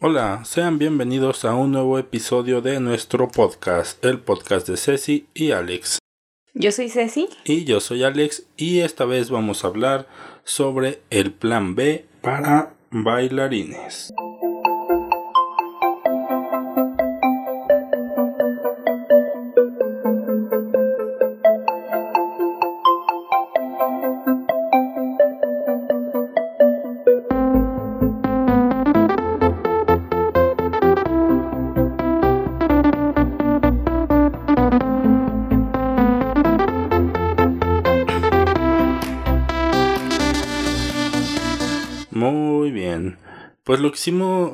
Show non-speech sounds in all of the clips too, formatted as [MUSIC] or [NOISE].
Hola, sean bienvenidos a un nuevo episodio de nuestro podcast, el podcast de Ceci y Alex. Yo soy Ceci. Y yo soy Alex y esta vez vamos a hablar sobre el plan B para bailarines.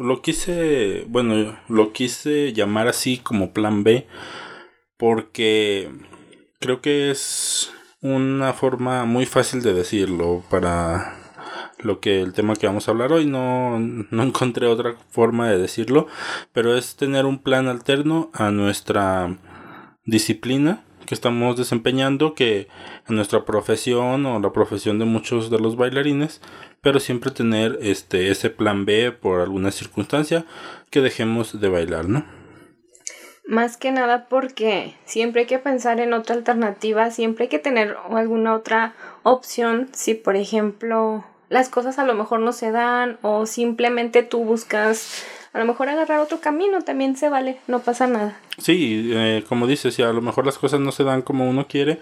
Lo quise, bueno, lo quise llamar así como plan B porque creo que es una forma muy fácil de decirlo para lo que el tema que vamos a hablar hoy. No, no encontré otra forma de decirlo pero es tener un plan alterno a nuestra disciplina que estamos desempeñando que en nuestra profesión o la profesión de muchos de los bailarines pero siempre tener este ese plan B por alguna circunstancia que dejemos de bailar no más que nada porque siempre hay que pensar en otra alternativa, siempre hay que tener alguna otra opción. Si por ejemplo las cosas a lo mejor no se dan o simplemente tú buscas a lo mejor agarrar otro camino también se vale, no pasa nada. Sí, eh, como dices, si a lo mejor las cosas no se dan como uno quiere,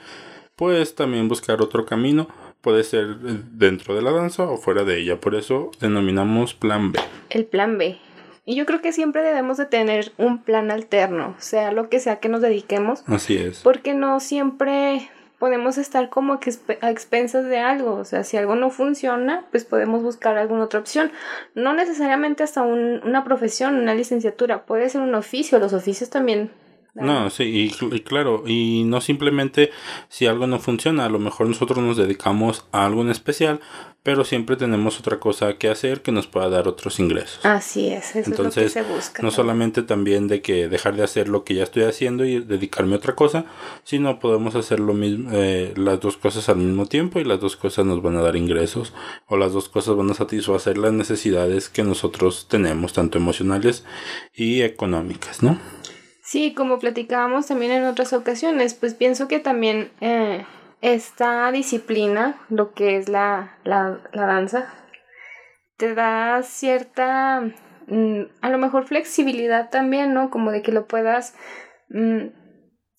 pues también buscar otro camino. Puede ser dentro de la danza o fuera de ella. Por eso denominamos plan B. El plan B. Y yo creo que siempre debemos de tener un plan alterno, sea lo que sea que nos dediquemos. Así es. Porque no siempre podemos estar como que a expensas de algo, o sea, si algo no funciona, pues podemos buscar alguna otra opción. No necesariamente hasta un, una profesión, una licenciatura, puede ser un oficio, los oficios también no, sí, y, claro, y no simplemente si algo no funciona, a lo mejor nosotros nos dedicamos a algo en especial, pero siempre tenemos otra cosa que hacer que nos pueda dar otros ingresos. Así es, eso Entonces, es lo que se busca. No solamente también de que dejar de hacer lo que ya estoy haciendo y dedicarme a otra cosa, sino podemos hacer lo mismo, eh, las dos cosas al mismo tiempo y las dos cosas nos van a dar ingresos o las dos cosas van a satisfacer las necesidades que nosotros tenemos, tanto emocionales y económicas, ¿no? Sí, como platicábamos también en otras ocasiones, pues pienso que también eh, esta disciplina, lo que es la, la, la danza, te da cierta, mm, a lo mejor flexibilidad también, ¿no? Como de que lo puedas mm,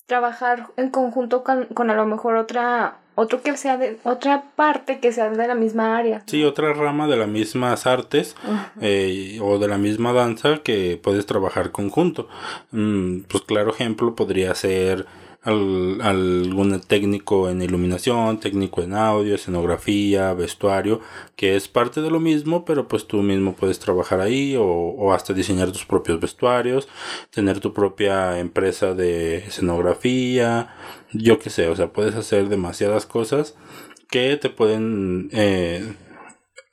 trabajar en conjunto con, con a lo mejor otra otro que sea de otra parte que sea de la misma área. Sí, otra rama de las mismas artes eh, o de la misma danza que puedes trabajar conjunto. Mm, pues claro ejemplo podría ser al, algún técnico en iluminación, técnico en audio, escenografía, vestuario, que es parte de lo mismo, pero pues tú mismo puedes trabajar ahí o, hasta diseñar tus propios vestuarios, tener tu propia empresa de escenografía, yo qué sé, o sea, puedes hacer demasiadas cosas que te pueden eh,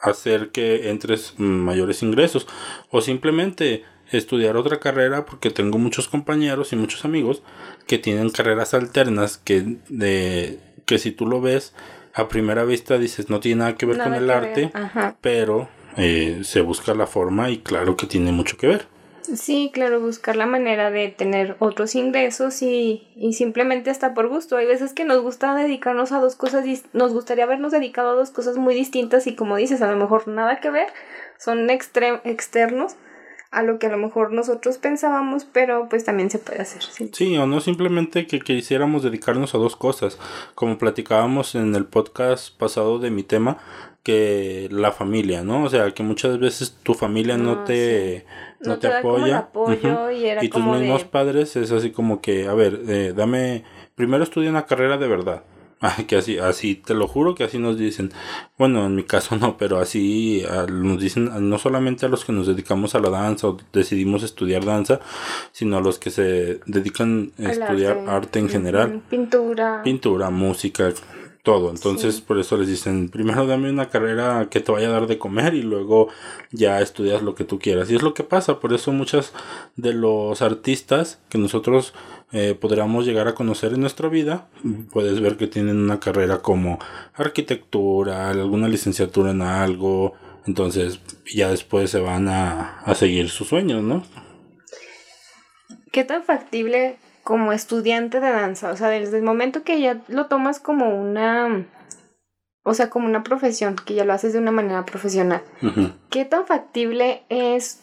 hacer que entres mayores ingresos. O simplemente estudiar otra carrera porque tengo muchos compañeros y muchos amigos que tienen carreras alternas que de que si tú lo ves a primera vista dices no tiene nada que ver con el arte pero eh, se busca la forma y claro que tiene mucho que ver Sí, claro, buscar la manera de tener otros ingresos y, y simplemente hasta por gusto. Hay veces que nos gusta dedicarnos a dos cosas, nos gustaría habernos dedicado a dos cosas muy distintas y como dices, a lo mejor nada que ver, son externos a lo que a lo mejor nosotros pensábamos, pero pues también se puede hacer. Sí, o no simplemente que quisiéramos dedicarnos a dos cosas, como platicábamos en el podcast pasado de mi tema, que la familia, ¿no? O sea, que muchas veces tu familia no, ah, te, no, te, apoya. y, tus mismos padres es así como que, a ver, eh, dame, primero estudia una carrera de verdad. Que así, así, te lo juro que así nos dicen. Bueno, en mi caso no, pero así nos dicen no solamente a los que nos dedicamos a la danza o decidimos estudiar danza, sino a los que se dedican a estudiar arte. en general. Pintura. Pintura, música, todo. Entonces, por eso les dicen, primero dame una carrera que te vaya a dar de comer y luego ya estudias lo que tú quieras. Y es lo que pasa, por eso muchas de los artistas que nosotros eh, podríamos llegar a conocer en nuestra vida, puedes ver que tienen una carrera como arquitectura, alguna licenciatura en algo, Entonces ya después se van a, a seguir sus sueños, ¿no? ¿Qué tan factible como estudiante de danza? O sea, desde el momento que ya lo tomas como una... O sea, como una profesión, que ya lo haces de una manera profesional. ¿Qué tan factible es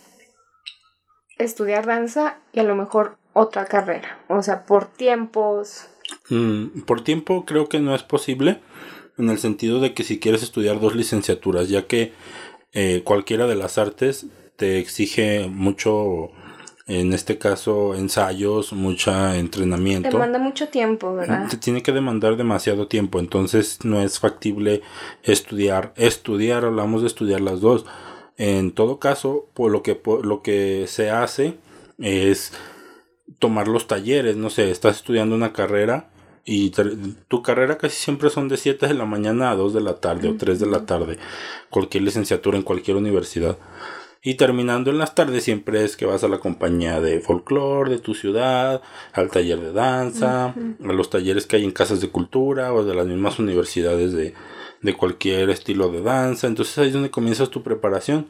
estudiar danza y a lo mejor otra carrera? O sea, por tiempos. Mm, por tiempo creo que no es posible, en el sentido de que si quieres estudiar dos licenciaturas, ya que eh, cualquiera de las artes te exige mucho en este caso ensayos, mucho entrenamiento. Demanda mucho tiempo, ¿verdad? Te tiene que demandar demasiado tiempo, entonces no es factible estudiar, estudiar, hablamos de estudiar las dos. En todo caso, por lo que lo que se hace es tomar los talleres, no sé, estás estudiando una carrera y tu carrera casi siempre son de 7 de la mañana a 2 de la tarde o 3 de la tarde, cualquier licenciatura en cualquier universidad. Y terminando en las tardes siempre es que vas a la compañía de folclore de tu ciudad, al taller de danza, a los talleres que hay en casas de cultura o de las mismas universidades de, de cualquier estilo de danza. Entonces ahí es donde comienzas tu preparación.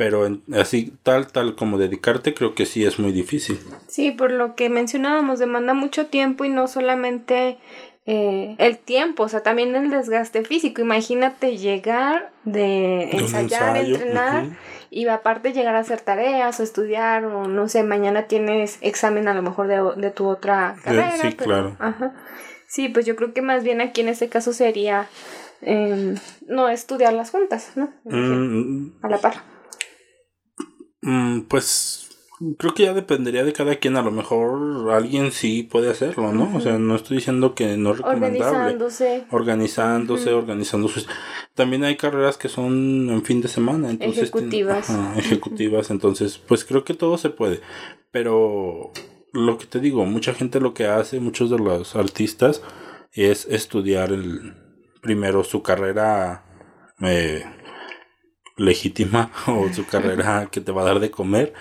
Pero así tal, tal como dedicarte creo que sí es muy difícil. Sí, por lo que mencionábamos, demanda mucho tiempo y no solamente eh, el tiempo, o sea, también el desgaste físico. Imagínate llegar de ensayar, entrenar y aparte llegar a hacer tareas o estudiar o no sé, mañana tienes examen a lo mejor de, de tu otra eh, carrera. sí, claro. Ajá. Sí, pues yo creo que más bien aquí en este caso sería eh, no estudiar las juntas, ¿no? Mm, a la par. Mm, pues Creo que ya dependería de cada quien. A lo mejor alguien sí puede hacerlo, ¿no? O sea, no estoy diciendo que no es recomendable. Organizándose. Organizándose, organizándose. También hay carreras que son en fin de semana. Entonces, ejecutivas. ejecutivas. Entonces, pues creo que todo se puede. Pero lo que te digo, mucha gente lo que hace, muchos de los artistas, es estudiar el primero su carrera. Eh, legítima [LAUGHS] o su carrera que te va a dar de comer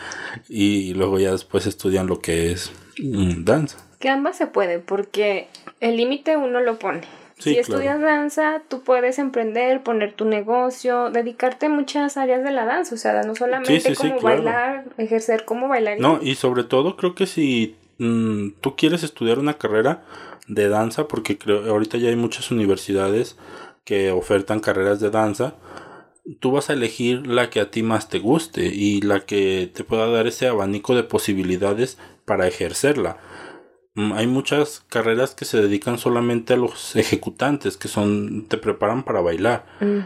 y luego ya después estudian lo que es mm, danza. Que ambas se puede porque el límite uno lo pone. si estudias danza, tú puedes emprender, poner tu negocio, dedicarte a muchas áreas de la danza, o sea, no solamente como bailar, ejercer como bailarín. No, y sobre todo creo que si mm, tú quieres estudiar una carrera de danza, porque creo ahorita ya hay muchas universidades que ofertan carreras de danza, tú vas a elegir la que a ti más te guste y la que te pueda dar ese abanico de posibilidades para ejercerla. Mm, hay muchas carreras que se dedican solamente a los ejecutantes, que son, te preparan para bailar.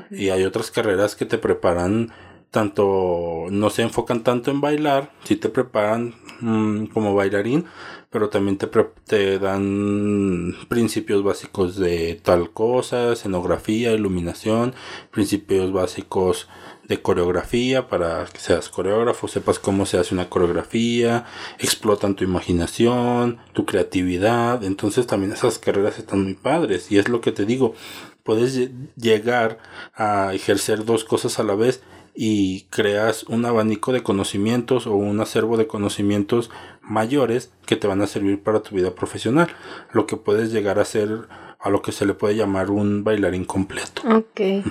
Y hay otras carreras que te preparan tanto, no se enfocan tanto en bailar, si te preparan mm, como bailarín, pero también te, te dan principios básicos de tal cosa, escenografía, iluminación, principios básicos de coreografía para que seas coreógrafo, sepas cómo se hace una coreografía, explotan tu imaginación, tu creatividad, entonces también esas carreras están muy padres y es lo que te digo, puedes llegar a ejercer dos cosas a la vez y creas un abanico de conocimientos o un acervo de conocimientos mayores que te van a servir para tu vida profesional, lo que puedes llegar a ser a lo que se le puede llamar un bailarín completo. Ok.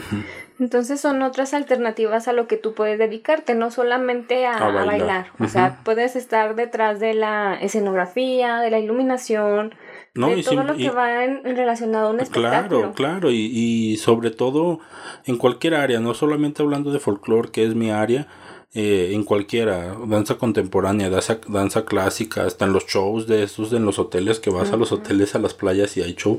Entonces son otras alternativas a lo que tú puedes dedicarte, no solamente a, bailar. O sea, puedes estar detrás de la escenografía, de la iluminación, de todo lo que va en, relacionado a un espectáculo. Claro, claro, y, y sobre todo en cualquier área, no solamente hablando de folclore, que es mi área, eh, en cualquiera, danza contemporánea, danza, danza clásica, hasta en los shows de estos, en los hoteles, que vas a los hoteles, a las playas y hay show,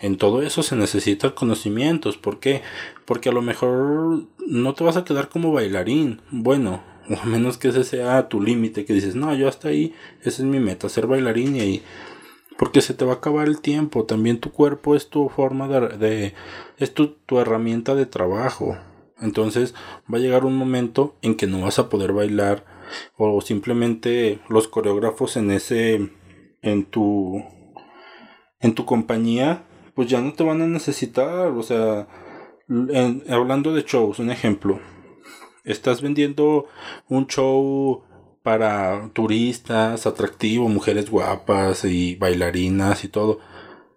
en todo eso se necesitan conocimientos, ¿por qué? Porque a lo mejor no te vas a quedar como bailarín, bueno, o [LAUGHS] a menos que ese sea tu límite, que dices, no, yo hasta ahí, esa es mi meta, ser bailarín y ahí porque se te va a acabar el tiempo. También tu cuerpo es tu forma de, es tu, tu, herramienta de trabajo. Entonces va a llegar un momento en que no vas a poder bailar o simplemente los coreógrafos en ese en tu en tu compañía pues ya no te van a necesitar, o sea, hablando de shows, un ejemplo. Estás vendiendo un show para turistas, atractivo, mujeres guapas y bailarinas y todo.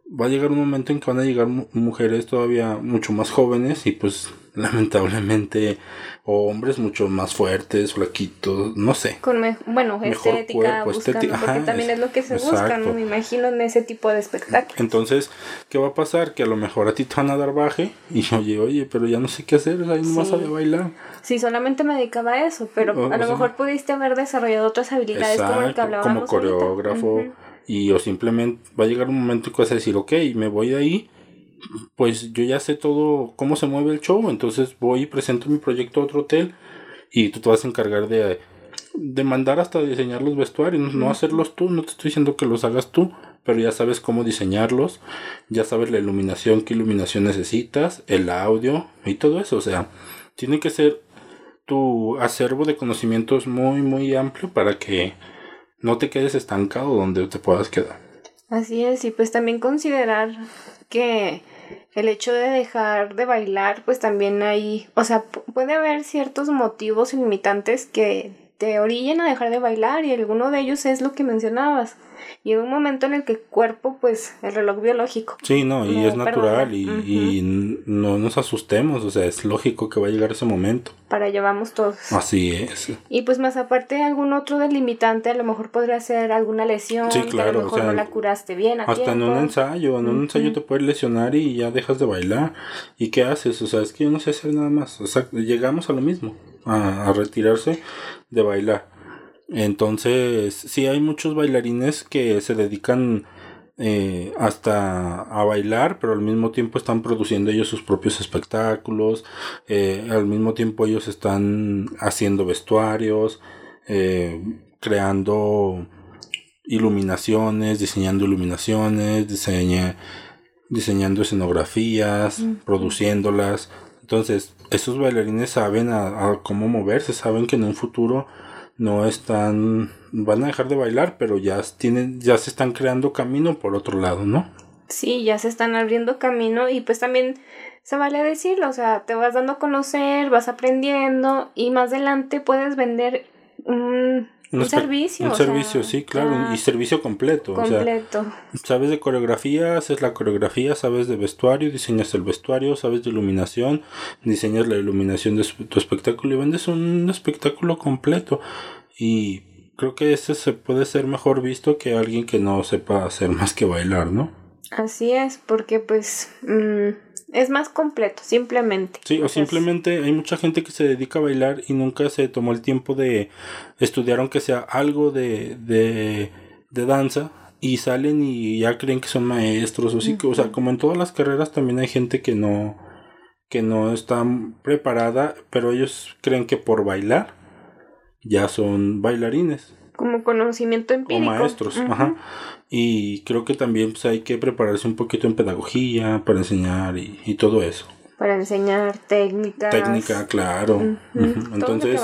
Va a llegar un momento en que van a llegar mujeres todavía mucho más jóvenes y pues lamentablemente o hombres mucho más fuertes, flaquitos, no sé. Con bueno, estética, buscando, porque también es lo que se busca, ¿no? Me imagino en ese tipo de espectáculos. Entonces, ¿qué va a pasar? Que a lo mejor a ti te van a dar baje y oye, oye, pero ya no sé qué hacer, ahí no vas a bailar. Sí, solamente me dedicaba a eso, pero a lo mejor pudiste haber desarrollado otras habilidades como el que hablábamos Como coreógrafo. Y o simplemente va a llegar un momento que vas a decir, ok, me voy de ahí, pues yo ya sé todo cómo se mueve el show, entonces voy y presento mi proyecto a otro hotel y tú te vas a encargar de, de mandar hasta diseñar los vestuarios, no hacerlos tú, no te estoy diciendo que los hagas tú, pero ya sabes cómo diseñarlos, ya sabes la iluminación, qué iluminación necesitas, el audio y todo eso, o sea, tiene que ser tu acervo de conocimientos muy, muy amplio para que no te quedes estancado donde te puedas quedar. Así es, y pues también considerar que el hecho de dejar de bailar, pues también hay, o sea, puede haber ciertos motivos limitantes que te orillen a dejar de bailar y alguno de ellos es lo que mencionabas. Y en un momento en el que el cuerpo, pues, el reloj biológico. Sí, no, y es natural y, y, no nos asustemos, o sea, es lógico que va a llegar ese momento. Para allá vamos todos. Así es. Y pues más aparte, algún otro delimitante, a lo mejor podría ser alguna lesión, sí, claro, que a lo mejor no la curaste bien. hasta en un ensayo, en un ensayo te puedes lesionar y ya dejas de bailar. ¿Y qué haces? O sea, es que yo no sé hacer nada más. O sea, llegamos a lo mismo, a, a retirarse de bailar. Entonces, sí hay muchos bailarines que se dedican eh, hasta a bailar, pero al mismo tiempo están produciendo ellos sus propios espectáculos, eh, al mismo tiempo ellos están haciendo vestuarios, eh, creando iluminaciones, diseñando iluminaciones, diseñando escenografías, produciéndolas. Entonces, esos bailarines saben a, cómo moverse, saben que en un futuro no están, van a dejar de bailar, pero ya tienen, ya se están creando camino por otro lado, ¿no? Sí, ya se están abriendo camino y pues también se vale decirlo, o sea, te vas dando a conocer, vas aprendiendo y más adelante puedes vender un, un, servicio. Un servicio, sí, claro, y servicio completo. Completo. sabes de coreografía, haces la coreografía, sabes de vestuario, diseñas el vestuario, sabes de iluminación, diseñas la iluminación de tu espectáculo y vendes un espectáculo completo. Y creo que ese se puede ser mejor visto que alguien que no sepa hacer más que bailar, ¿no? Así es, porque pues... Mm, es más completo, simplemente. Sí, o simplemente hay mucha gente que se dedica a bailar y nunca se tomó el tiempo de estudiar aunque sea algo de, de, de danza y salen y ya creen que son maestros o sí que, o sea, como en todas las carreras también hay gente que no que no está preparada, pero ellos creen que por bailar ya son bailarines. Como conocimiento empírico. O maestros, ajá. Y creo que también pues, hay que prepararse un poquito en pedagogía para enseñar y, todo eso. Para enseñar técnicas. Técnica, claro. Entonces,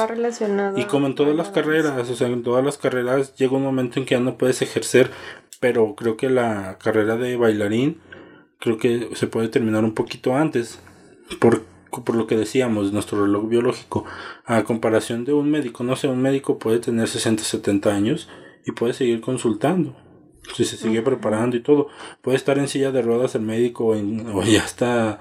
y como en todas las carreras, o sea, en todas las carreras llega un momento en que ya no puedes ejercer, pero creo que la carrera de bailarín creo que se puede terminar un poquito antes. Por, por lo que decíamos, nuestro reloj biológico, a comparación de un médico, no sé, un médico puede tener 60, 70 años y puede seguir consultando si se sigue preparando y todo. Puede estar en silla de ruedas el médico en, o ya está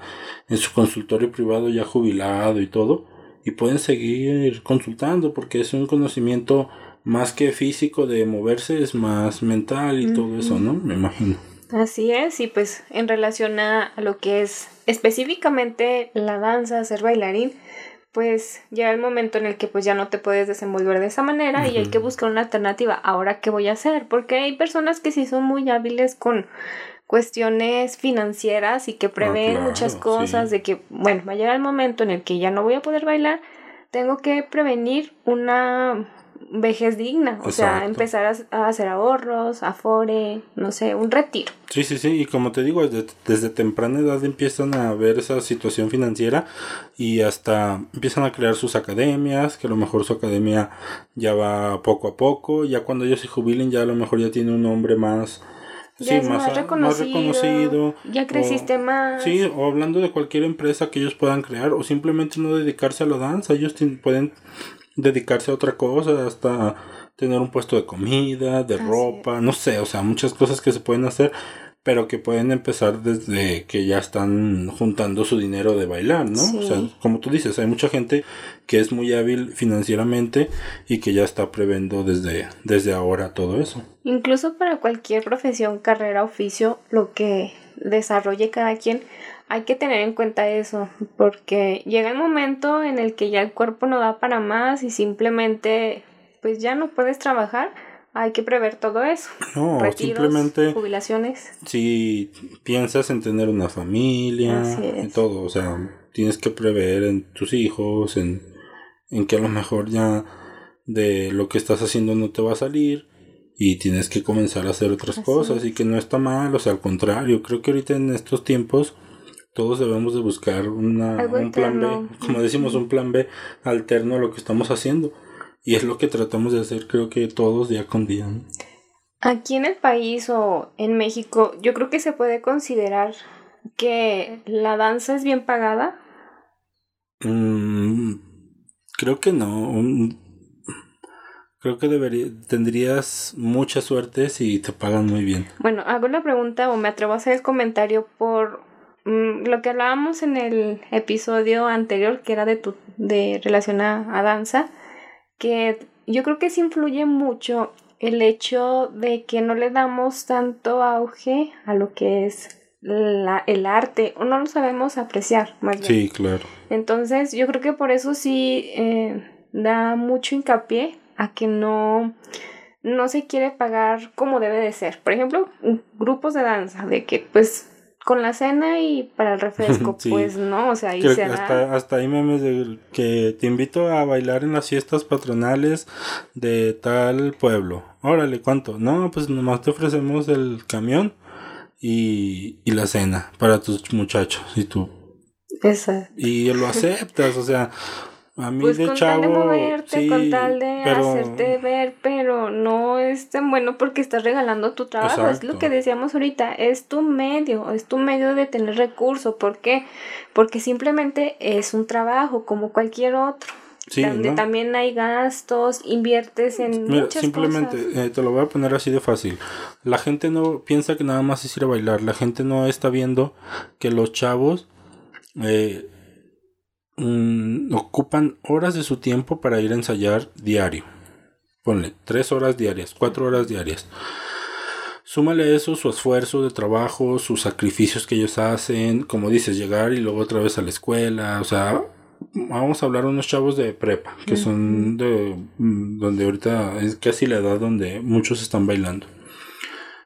en su consultorio privado ya jubilado y todo. Y pueden seguir consultando porque es un conocimiento más que físico de moverse, es más mental y todo eso, ¿no? Me imagino. Así es, y pues en relación a lo que es específicamente la danza, ser bailarín, pues llega el momento en el que pues ya no te puedes desenvolver de esa manera y hay que buscar una alternativa. Ahora, ¿qué voy a hacer? Porque hay personas que sí son muy hábiles con cuestiones financieras y que ah, prevén muchas cosas de que, bueno, va a llegar el momento en el que ya no voy a poder bailar, tengo que prevenir una vejez digna, o sea, empezar a, hacer ahorros, afore, no sé, un retiro. Sí, sí, sí, y como te digo, desde, desde, temprana edad empiezan a ver esa situación financiera y hasta empiezan a crear sus academias, que a lo mejor su academia ya va poco a poco, ya cuando ellos se jubilen ya a lo mejor ya tiene un nombre más... sí, más, reconocido, Ya creciste más. Sí, o hablando de cualquier empresa que ellos puedan crear, o simplemente no dedicarse a la danza. Ellos pueden dedicarse a otra cosa, hasta tener un puesto de comida, de ropa, no sé, o sea, muchas cosas que se pueden hacer, pero que pueden empezar desde que ya están juntando su dinero de bailar, ¿no? O sea, como tú dices, hay mucha gente que es muy hábil financieramente y que ya está previendo desde, desde ahora todo eso. Incluso para cualquier profesión, carrera, oficio, lo que desarrolle cada quien, hay que tener en cuenta eso, porque llega el momento en el que ya el cuerpo no da para más y simplemente pues ya no puedes trabajar hay que prever todo eso. No, simplemente. Jubilaciones. Si piensas en tener una familia, y todo, o sea, tienes que prever en tus hijos, en, en que a lo mejor ya de lo que estás haciendo no te va a salir y tienes que comenzar a hacer otras cosas y que no está mal, o sea, al contrario, creo que ahorita en estos tiempos todos debemos de buscar una, un plan B, como decimos, un plan B alterno a lo que estamos haciendo y es lo que tratamos de hacer, creo que todos día con día. Aquí en el país o en México, yo creo que se puede considerar que la danza es bien pagada. Mm, creo que no. Creo que debería, tendrías mucha suerte si te pagan muy bien. Bueno, hago la pregunta o me atrevo a hacer el comentario por mm, lo que hablábamos en el episodio anterior, que era de tu de relación a danza que yo creo que sí influye mucho el hecho de que no le damos tanto auge a lo que es la, el arte o no lo sabemos apreciar más bien. Sí, claro. Entonces yo creo que por eso sí eh, da mucho hincapié a que no no se quiere pagar como debe de ser. Por ejemplo, grupos de danza, de que pues con la cena y para el [LAUGHS] refresco, pues no, o sea, ahí se hasta, hasta hay memes de que te invito a bailar en las fiestas patronales de tal pueblo. Órale, ¿cuánto? No, pues nomás te ofrecemos el camión y, y la cena para tus muchachos y tú. Exacto. Y lo aceptas, o sea, a mí pues de con chavo, tal de moverte, sí, con tal de pero- hacerte ver, pero no es tan bueno porque estás regalando tu trabajo. Es lo que decíamos ahorita, es tu medio, es tu medio de tener recursos. ¿Por qué? Porque simplemente es un trabajo como cualquier otro. Sí, donde ¿no? también hay gastos, inviertes en Mira, muchas simplemente cosas. eh, te lo voy a poner así de fácil. La gente no piensa que nada más es ir a bailar. La gente no está viendo que los chavos eh, mm, ocupan horas de su tiempo para ir a ensayar diario. Ponle tres horas diarias, cuatro horas diarias. Súmale eso su esfuerzo de trabajo, sus sacrificios que ellos hacen, como dices, llegar y luego otra vez a la escuela, o sea, vamos a hablar de unos chavos de prepa, que son de mm, donde ahorita es casi la edad donde muchos están bailando.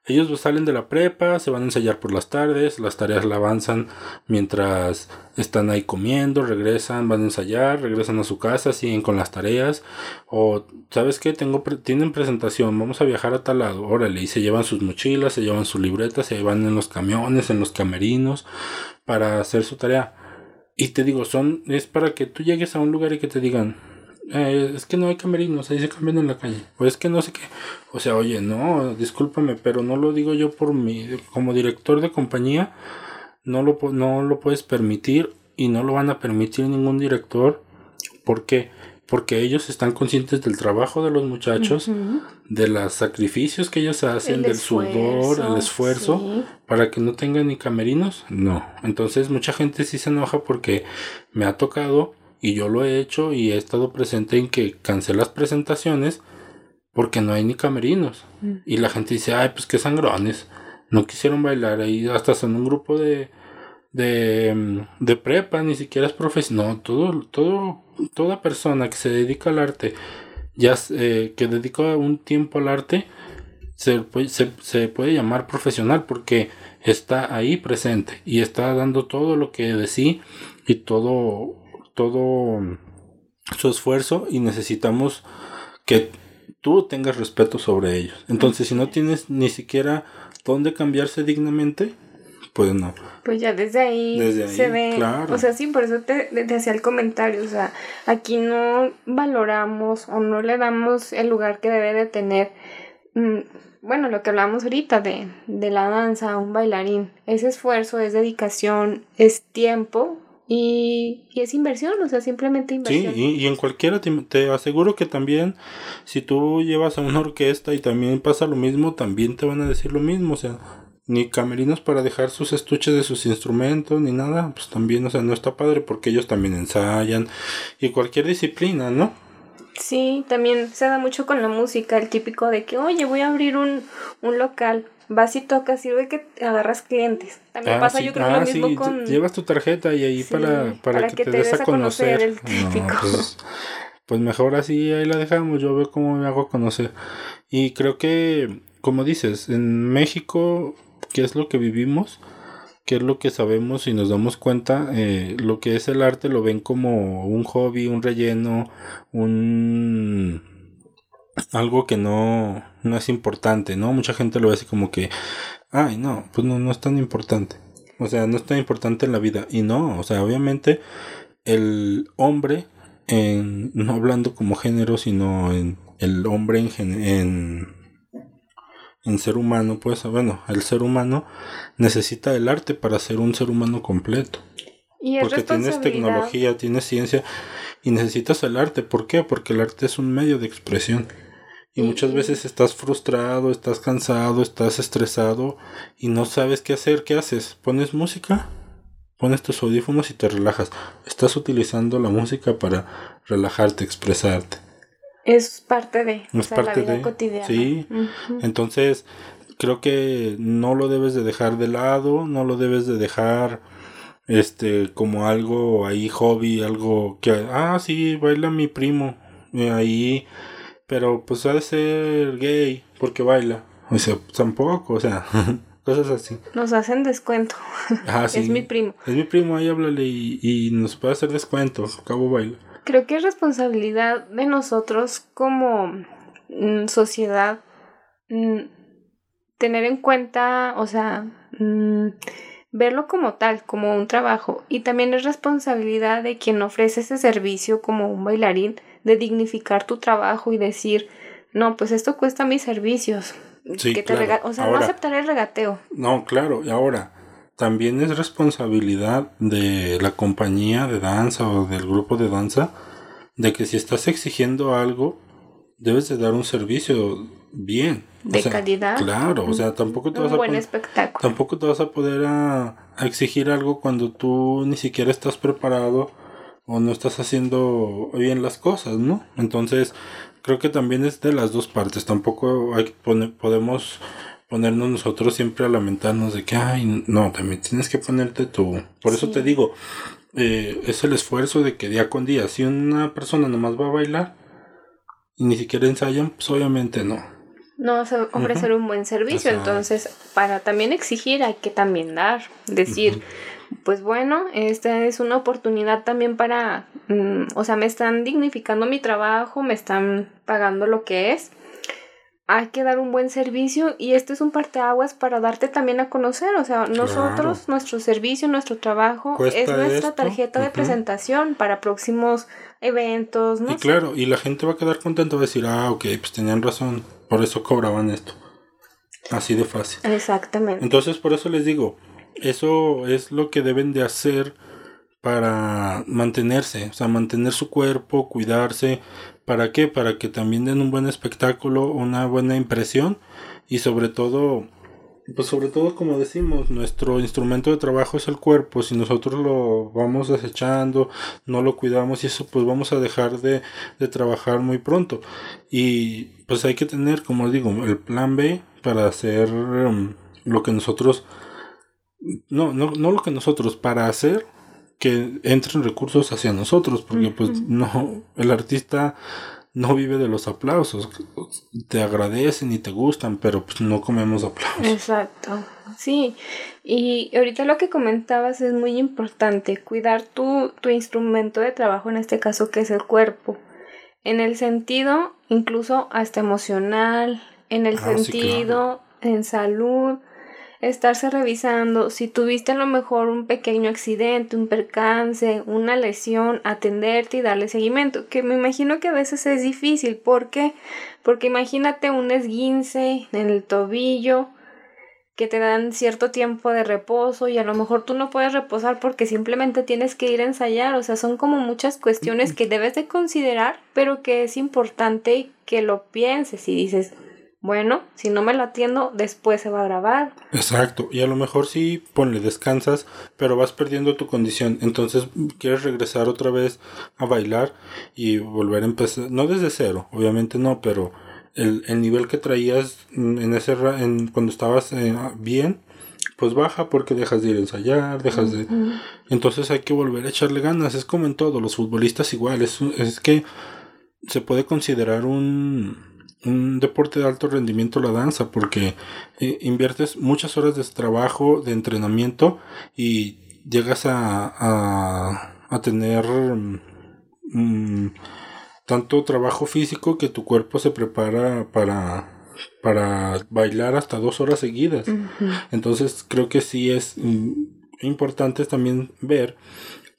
Ellos salen de la prepa, se van a ensayar por las tardes, las tareas la avanzan mientras están ahí comiendo, regresan, van a ensayar, regresan a su casa, siguen con las tareas. O, ¿sabes qué? Tengo pre- tienen presentación, vamos a viajar a tal lado, órale, y se llevan sus mochilas, se llevan sus libretas, se van en los camiones, en los camerinos, para hacer su tarea. Y te digo, son, es para que tú llegues a un lugar y que te digan, "Eh, es que no hay camerinos, ahí se cambian en la calle. O es que no sé qué. O sea, oye, no, discúlpame, pero no lo digo yo por mí. Como director de compañía, no lo, no lo puedes permitir y no lo van a permitir ningún director. ¿Por qué? Porque ellos están conscientes del trabajo de los muchachos, de los sacrificios que ellos hacen, El del sudor, el esfuerzo sí. para que no tengan ni camerinos. No. Entonces mucha gente sí se enoja porque me ha tocado y yo lo he hecho y he estado presente en que cancelas presentaciones porque no hay ni camerinos. Mm. Y la gente dice, ay, pues qué sangrones. No quisieron bailar ahí, hasta son un grupo de, de, mm, de prepa, ni siquiera es profesional. No, todo, todo, toda persona que se dedica al arte, ya eh, que dedica un tiempo al arte, se, puede- se, se puede llamar profesional porque está ahí presente y está dando todo lo que de sí y todo, todo su esfuerzo y necesitamos que tú tengas respeto sobre ellos. Entonces, si no tienes ni siquiera dónde cambiarse dignamente, pues no. Pues ya desde ahí, Desde ahí, se ve, claro. o sea, sí, por eso te, te hacía el comentario, o sea, aquí no valoramos o no le damos el lugar que debe de tener, mm, bueno, lo que hablamos ahorita de, de la danza, un bailarín, es esfuerzo, es dedicación, es tiempo y, y es inversión, o sea, simplemente Sí, inversión. y, y en cualquiera te, te aseguro que también si tú llevas a una orquesta y también pasa lo mismo, también te van a decir lo mismo, o sea, ni camerinos para dejar sus estuches de sus instrumentos, ni nada, pues también, o sea, no está padre porque ellos también ensayan y cualquier disciplina, ¿no? Sí, también se da mucho con la música, el típico de que, oye, voy a abrir un, un local, vas y tocas, sirve que agarras clientes. También Ah, pasa sí, yo creo ah, lo sí, mismo con... Llevas tu tarjeta y ahí Sí, para, para, para que, que te te des a conocer, conocer. el típico. No, pues, pues mejor así, ahí la dejamos, yo veo cómo me hago conocer. Y creo que, como dices, en México, ¿qué es lo que vivimos? ¿Qué es lo que sabemos y nos damos cuenta? Eh, lo que es el arte lo ven como un hobby, un relleno, un algo que no, no es importante, ¿no? Mucha gente lo ve así como que, ay, no, pues no, no es tan importante. O sea, no es tan importante en la vida. Y no, o sea, obviamente el hombre, en, no hablando como género, sino en el hombre en, en, en ser humano, pues bueno, el ser humano necesita el arte para ser un ser humano completo. Y Porque tienes tecnología, tienes ciencia y necesitas el arte. ¿Por qué? Porque el arte es un medio de expresión. Y- muchas veces estás frustrado, estás cansado, estás estresado y no sabes qué hacer. ¿Qué haces? ¿Pones música? Pones tus audífonos y te relajas. Estás utilizando la música para relajarte, expresarte. Es parte de, o Es la parte vida de- cotidiana. sí. Entonces, creo que no lo debes de dejar de lado, no lo debes de dejar este como algo ahí hobby, algo que ah, sí, baila mi primo eh, ahí, pero pues ha de ser gay porque baila. O sea, tampoco, o sea, [LAUGHS] cosas así. Nos hacen descuento. Ah, [LAUGHS] sí. Es mi primo. Es mi primo, ahí háblale y, y nos puede hacer descuento. Cabo baila. Creo que es responsabilidad de nosotros como mm, sociedad mm, tener en cuenta, o sea, mm, verlo como tal, como un trabajo. Y también es responsabilidad de quien ofrece ese servicio como un bailarín, de dignificar tu trabajo y decir, no, pues esto cuesta mis servicios. Sí, que te claro. o sea, Ahora- no aceptar el regateo. No, claro, y ahora también es responsabilidad de la compañía de danza o del grupo de danza de que si estás exigiendo algo, debes de dar un servicio bien. O De sea, calidad. Claro, o sea, tampoco te vas Un a buen espectáculo. tampoco te vas a poder a, a exigir algo cuando tú ni siquiera estás preparado o no estás haciendo bien las cosas, ¿no? Entonces, creo que también es de las dos partes. Tampoco hay pone- podemos ponernos nosotros siempre a lamentarnos de que, ay, no, también tienes que ponerte tú. Por eso Sí. te digo, eh, es el esfuerzo de que día con día, si una persona nomás va a bailar y ni siquiera ensayan, pues obviamente no. No se ofrecer un buen servicio, entonces para también exigir hay que también dar, decir, pues bueno, esta es una oportunidad también para, mm, o sea, me están dignificando mi trabajo, me están pagando lo que es, hay que dar un buen servicio y este es un parteaguas para darte también a conocer, o sea, nosotros, nuestro servicio, nuestro trabajo Cuesta es nuestra esto, tarjeta de presentación para próximos eventos, ¿no? Y claro, y la gente va a quedar contenta, va a decir, ah, ok, pues tenían razón, por eso cobraban esto. Así de fácil. Exactamente. Entonces, por eso les digo, eso es lo que deben de hacer para mantenerse, o sea, mantener su cuerpo, cuidarse. ¿Para qué? Para que también den un buen espectáculo, una buena impresión y sobre todo, pues sobre todo como decimos, nuestro instrumento de trabajo es el cuerpo. Si nosotros lo vamos desechando, no lo cuidamos y eso, pues vamos a dejar de, de trabajar muy pronto. Y pues hay que tener, como digo, el plan B para hacer em, lo que nosotros, no, no, no lo que nosotros, para hacer que entren recursos hacia nosotros, porque pues no, el artista no vive de los aplausos, te agradecen y te gustan, pero pues no comemos aplausos. Exacto, sí. Y ahorita lo que comentabas es muy importante, cuidar tu, tu instrumento de trabajo, en este caso que es el cuerpo, en el sentido incluso hasta emocional, en el Ah, sí, sentido en salud, estarse revisando, si tuviste a lo mejor un pequeño accidente, un percance, una lesión, atenderte y darle seguimiento, que me imagino que a veces es difícil, ¿por qué? Porque imagínate un esguince en el tobillo que te dan cierto tiempo de reposo y a lo mejor tú no puedes reposar porque simplemente tienes que ir a ensayar, o sea, son como muchas cuestiones que debes de considerar, pero que es importante que lo pienses y dices, bueno, si no me lo atiendo, después se va a grabar. Exacto, y a lo mejor sí, ponle, descansas, pero vas perdiendo tu condición, entonces quieres regresar otra vez a bailar y volver a empezar, no desde cero, obviamente no, pero el, el nivel que traías en ese en, cuando estabas eh, bien, pues baja porque dejas de ir a ensayar, dejas de... Entonces hay que volver a echarle ganas, es como en todo, los futbolistas igual, es, es que se puede considerar un, un deporte de alto rendimiento la danza porque eh, inviertes muchas horas de trabajo, de entrenamiento y llegas a, a, a tener mm, tanto trabajo físico que tu cuerpo se prepara para para bailar hasta dos horas seguidas. Entonces creo que sí es mm, importante también ver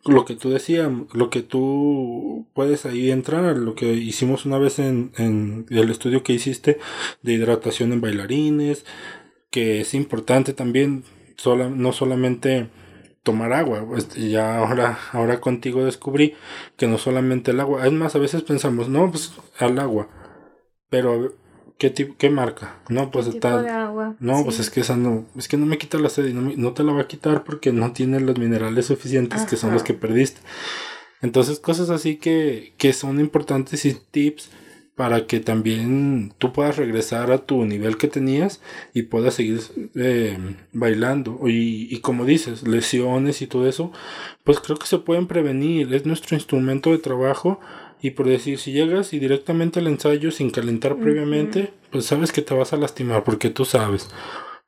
lo que tú decías, lo que tú puedes ahí entrar, lo que hicimos una vez en, en el estudio que hiciste de hidratación en bailarines, que es importante también, sola, no solamente tomar agua, pues ya ahora, ahora contigo descubrí que no solamente el agua, es más, a veces pensamos, no, pues al agua, pero ¿Qué, tipo, ¿Qué marca? No, pues está. no, pues es que esa no. Es que no me quita la sed y no, te la va a quitar porque no tiene los minerales suficientes que son los que perdiste. Entonces, cosas así que, que son importantes y tips para que también tú puedas regresar a tu nivel que tenías y puedas seguir eh, bailando. Y, y como dices, lesiones y todo eso, pues creo que se pueden prevenir. Es nuestro instrumento de trabajo y por decir, si llegas y directamente al ensayo sin calentar previamente, pues sabes que te vas a lastimar porque tú sabes.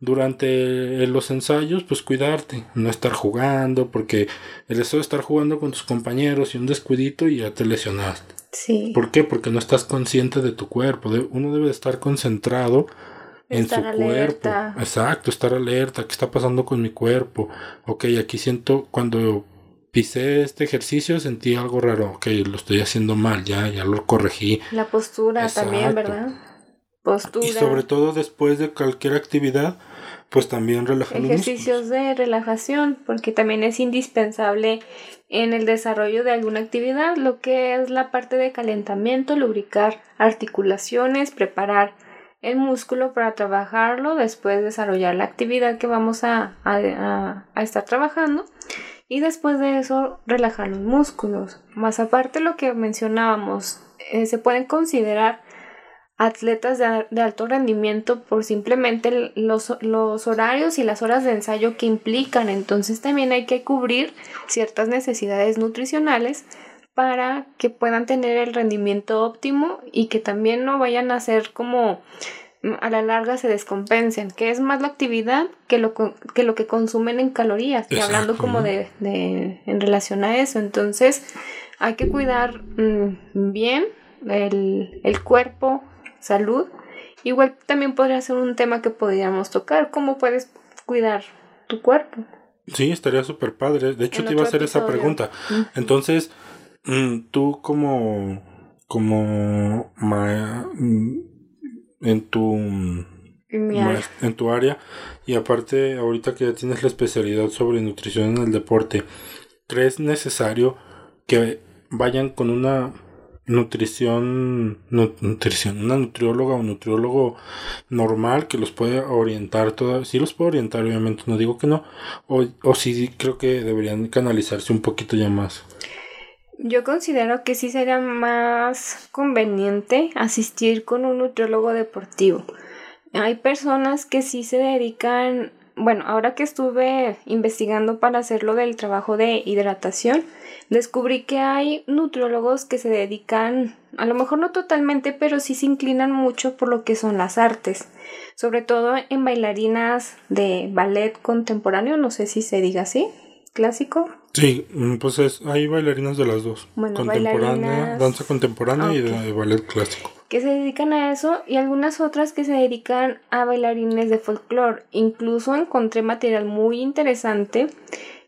Durante los ensayos, pues cuidarte, no estar jugando, porque el hecho de estar jugando con tus compañeros y un descuidito y ya te lesionaste. Sí. ¿Por qué? Porque no estás consciente de tu cuerpo. Uno debe estar concentrado en su cuerpo. Exacto, estar alerta. ¿Qué está pasando con mi cuerpo? Ok, aquí siento cuando pisé este ejercicio, sentí algo raro, ok, lo estoy haciendo mal, ya, ya lo corregí. La postura también, ¿verdad? Postura. Y sobre todo después de cualquier actividad, pues también relajar Ejercicios de relajación, porque también es indispensable en el desarrollo de alguna actividad, lo que es la parte de calentamiento, lubricar articulaciones, preparar el músculo para trabajarlo, después desarrollar la actividad que vamos a, a, a estar trabajando y después de eso relajar los músculos. Más aparte lo que mencionábamos, eh, se pueden considerar atletas de, alto rendimiento por simplemente los, los, horarios y las horas de ensayo que implican. Entonces también hay que cubrir ciertas necesidades nutricionales para que puedan tener el rendimiento óptimo y que también no vayan a ser como a la larga se descompensen, que es más la actividad que lo que, lo que consumen en calorías, y hablando como de, de, en relación a eso. Entonces, hay que cuidar mm, bien el, el, cuerpo, salud. Igual también podría ser un tema que podríamos tocar, cómo puedes cuidar tu cuerpo. Sí, estaría súper padre. De hecho, te iba a hacer esa pregunta. Entonces, mm, tú como, como en tu en, tu área. Y aparte ahorita que ya tienes la especialidad sobre nutrición en el deporte crees necesario que vayan con una nutrición nutrición una nutrióloga o nutriólogo normal que los puede orientar todo sí los puede orientar obviamente no digo que no o, o sí creo que deberían canalizarse un poquito ya más yo considero que sí sería más conveniente asistir con un nutriólogo deportivo. Hay personas que sí se dedican, bueno, ahora que estuve investigando para hacer lo del trabajo de hidratación, descubrí que hay nutriólogos que se dedican, a lo mejor no totalmente, pero sí se inclinan mucho por lo que son las artes, sobre todo en bailarinas de ballet contemporáneo, no sé si se diga así, clásico. Sí, mm, pues es, hay bailarinas de las dos. contemporánea, danza contemporánea y de, ballet clásico. Que se dedican a eso y algunas otras que se dedican a bailarines de folclore. Incluso encontré material muy interesante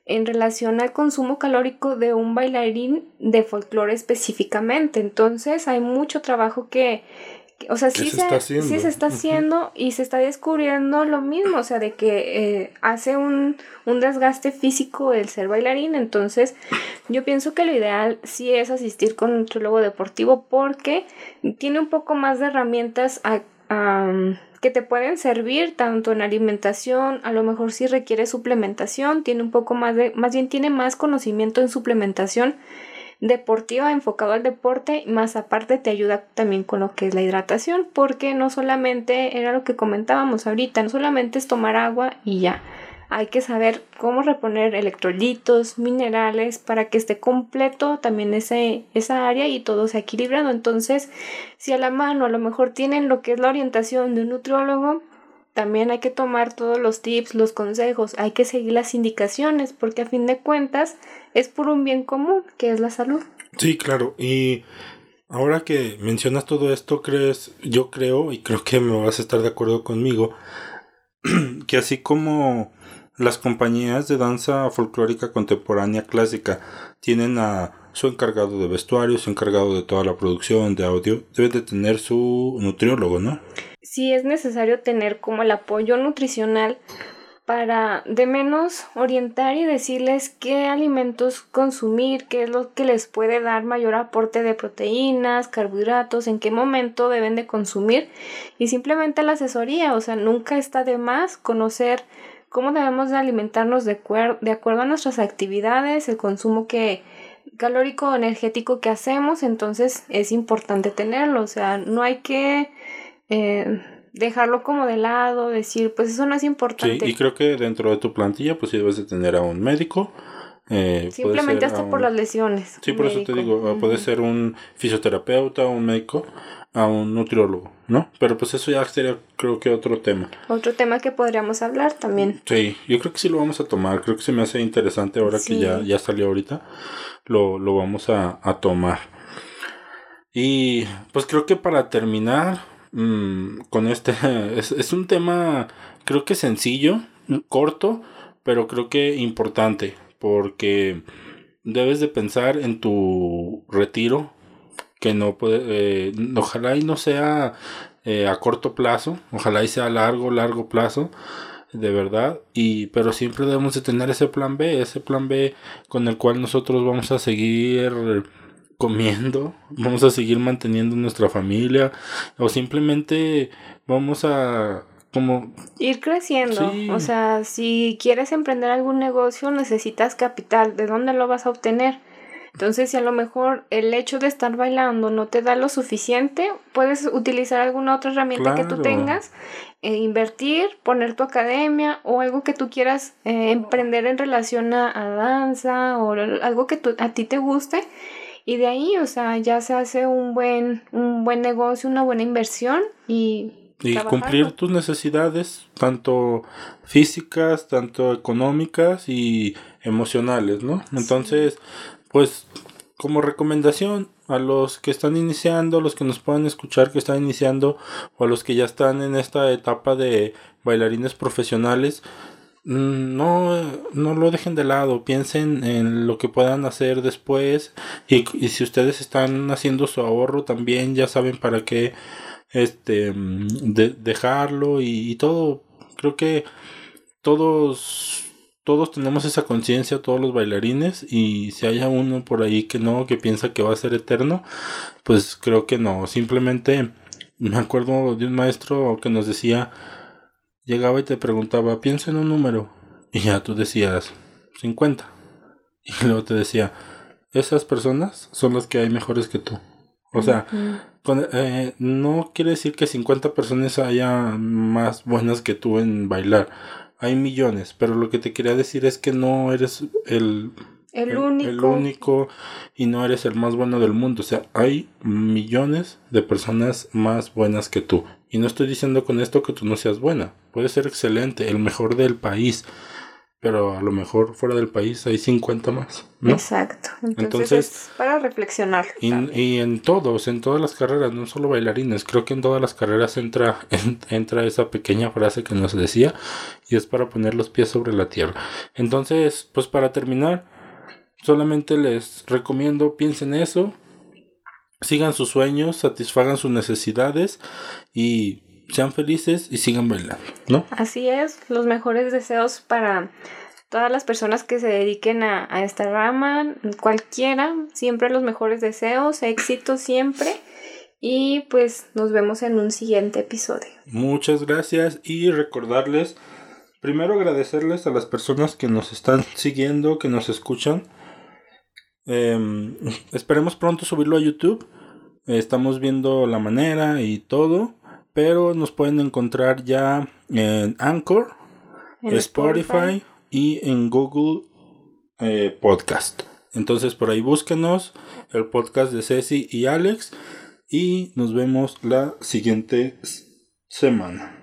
en relación al consumo calórico de un bailarín de folclore específicamente. Entonces hay mucho trabajo que o sea, sí se, está haciendo? sí se está haciendo y se está descubriendo lo mismo, o sea, de que eh, hace un, un, desgaste físico el ser bailarín, entonces yo pienso que lo ideal sí es asistir con un nutriólogo deportivo porque tiene un poco más de herramientas que te pueden servir tanto en alimentación, a lo mejor si requiere suplementación, tiene un poco más de, más bien tiene más conocimiento en suplementación deportiva enfocado al deporte, más aparte te ayuda también con lo que es la hidratación, porque no solamente era lo que comentábamos ahorita, no solamente es tomar agua y ya. Hay que saber cómo reponer electrolitos, minerales, para que esté completo también ese, esa área y todo sea equilibrado. Entonces, si a la mano a lo mejor tienen lo que es la orientación de un nutriólogo, también hay que tomar todos los tips, los consejos, hay que seguir las indicaciones, porque a fin de cuentas es por un bien común, que es la salud. Sí, claro. Y ahora que mencionas todo esto, crees, yo creo, y creo que me vas a estar de acuerdo conmigo, [CLEARS THROAT] que así como las compañías de danza folclórica contemporánea clásica tienen a su encargado de vestuario, su encargado de toda la producción de audio, deben de tener su nutriólogo, ¿no? Sí es necesario tener como el apoyo nutricional para de menos orientar y decirles qué alimentos consumir, qué es lo que les puede dar mayor aporte de proteínas, carbohidratos, en qué momento deben de consumir y simplemente la asesoría, o sea, nunca está de más conocer cómo debemos de alimentarnos de, acuerdo a nuestras actividades, el consumo que calórico o energético que hacemos, entonces es importante tenerlo, o sea, no hay que eh, dejarlo como de lado, decir, pues eso no es importante. Sí, y creo que dentro de tu plantilla, pues sí debes de tener a un médico. Eh, Simplemente hasta por las lesiones. Sí, por eso te digo, puede ser un fisioterapeuta, un médico, a un nutriólogo, ¿no? Pero pues eso ya sería creo que otro tema. Otro tema que podríamos hablar también. Sí, yo creo que sí lo vamos a tomar, creo que se me hace interesante ahora que ya, ya salió ahorita, lo, lo vamos a, a tomar. Y pues creo que para terminar mm, con este, [LAUGHS] es, es un tema creo que sencillo, corto, pero creo que importante, porque debes de pensar en tu retiro que no puede, eh, ojalá y no sea eh, a corto plazo, ojalá y sea a largo, largo plazo, de verdad, y pero siempre debemos de tener ese plan B, ese plan B con el cual nosotros vamos a seguir comiendo, vamos a seguir manteniendo nuestra familia, o simplemente vamos a como ir creciendo. O sea, si quieres emprender algún negocio, necesitas capital. ¿De dónde lo vas a obtener? Entonces, si a lo mejor el hecho de estar bailando no te da lo suficiente, puedes utilizar alguna otra herramienta que tú tengas, e invertir, poner tu academia o algo que tú quieras eh, emprender en relación a, danza o algo que a ti te guste. Y de ahí, o sea, ya se hace un buen, un buen negocio, una buena inversión y y cumplir tus necesidades, tanto físicas, tanto económicas y emocionales, ¿no? Entonces, pues como recomendación a los que están iniciando, los que nos puedan escuchar que están iniciando o a los que ya están en esta etapa de bailarines profesionales, no, no lo dejen de lado, piensen en lo que puedan hacer después y, si ustedes están haciendo su ahorro también ya saben para qué este mm, dejarlo y todo creo que todos todos tenemos esa conciencia, todos los bailarines, y si hay uno por ahí que no, que piensa que va a ser eterno, pues creo que no. Simplemente me acuerdo de un maestro que nos decía, llegaba y te preguntaba, piensa en un número, y ya tú decías 50. Y [LAUGHS] luego te decía, esas personas son las que hay mejores que tú. O sea, eh, no quiere decir que 50 personas haya más buenas que tú en bailar hay millones, pero lo que te quería decir es que no eres el, el, único. el único y no eres el más bueno del mundo. O sea, hay millones de personas más buenas que tú. Y no estoy diciendo con esto que tú no seas buena. Puedes ser excelente, el mejor del país pero a lo mejor fuera del país hay 50 más. Exacto. Entonces, para reflexionar. Y, en todos, en todas las carreras, no solo bailarines, creo que en todas las carreras entra, [LAUGHS] entra esa pequeña frase que nos decía y es para poner los pies sobre la tierra. Entonces, pues para terminar, solamente les recomiendo, piensen eso, sigan sus sueños, satisfagan sus necesidades y sean felices y sigan bailando, ¿no? Así es, los mejores deseos para todas las personas que se dediquen a, esta rama, cualquiera, siempre los mejores deseos, éxito siempre. Y pues nos vemos en un siguiente episodio. Muchas gracias y recordarles, primero agradecerles a las personas que nos están siguiendo, que nos escuchan. Em, esperemos pronto subirlo a YouTube. Estamos viendo la manera y todo. Pero nos pueden encontrar ya en Anchor, en Spotify, y en Google eh, Podcast. Entonces por ahí búsquenos el podcast de Ceci y Alex. Y nos vemos la siguiente semana.